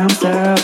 bouncer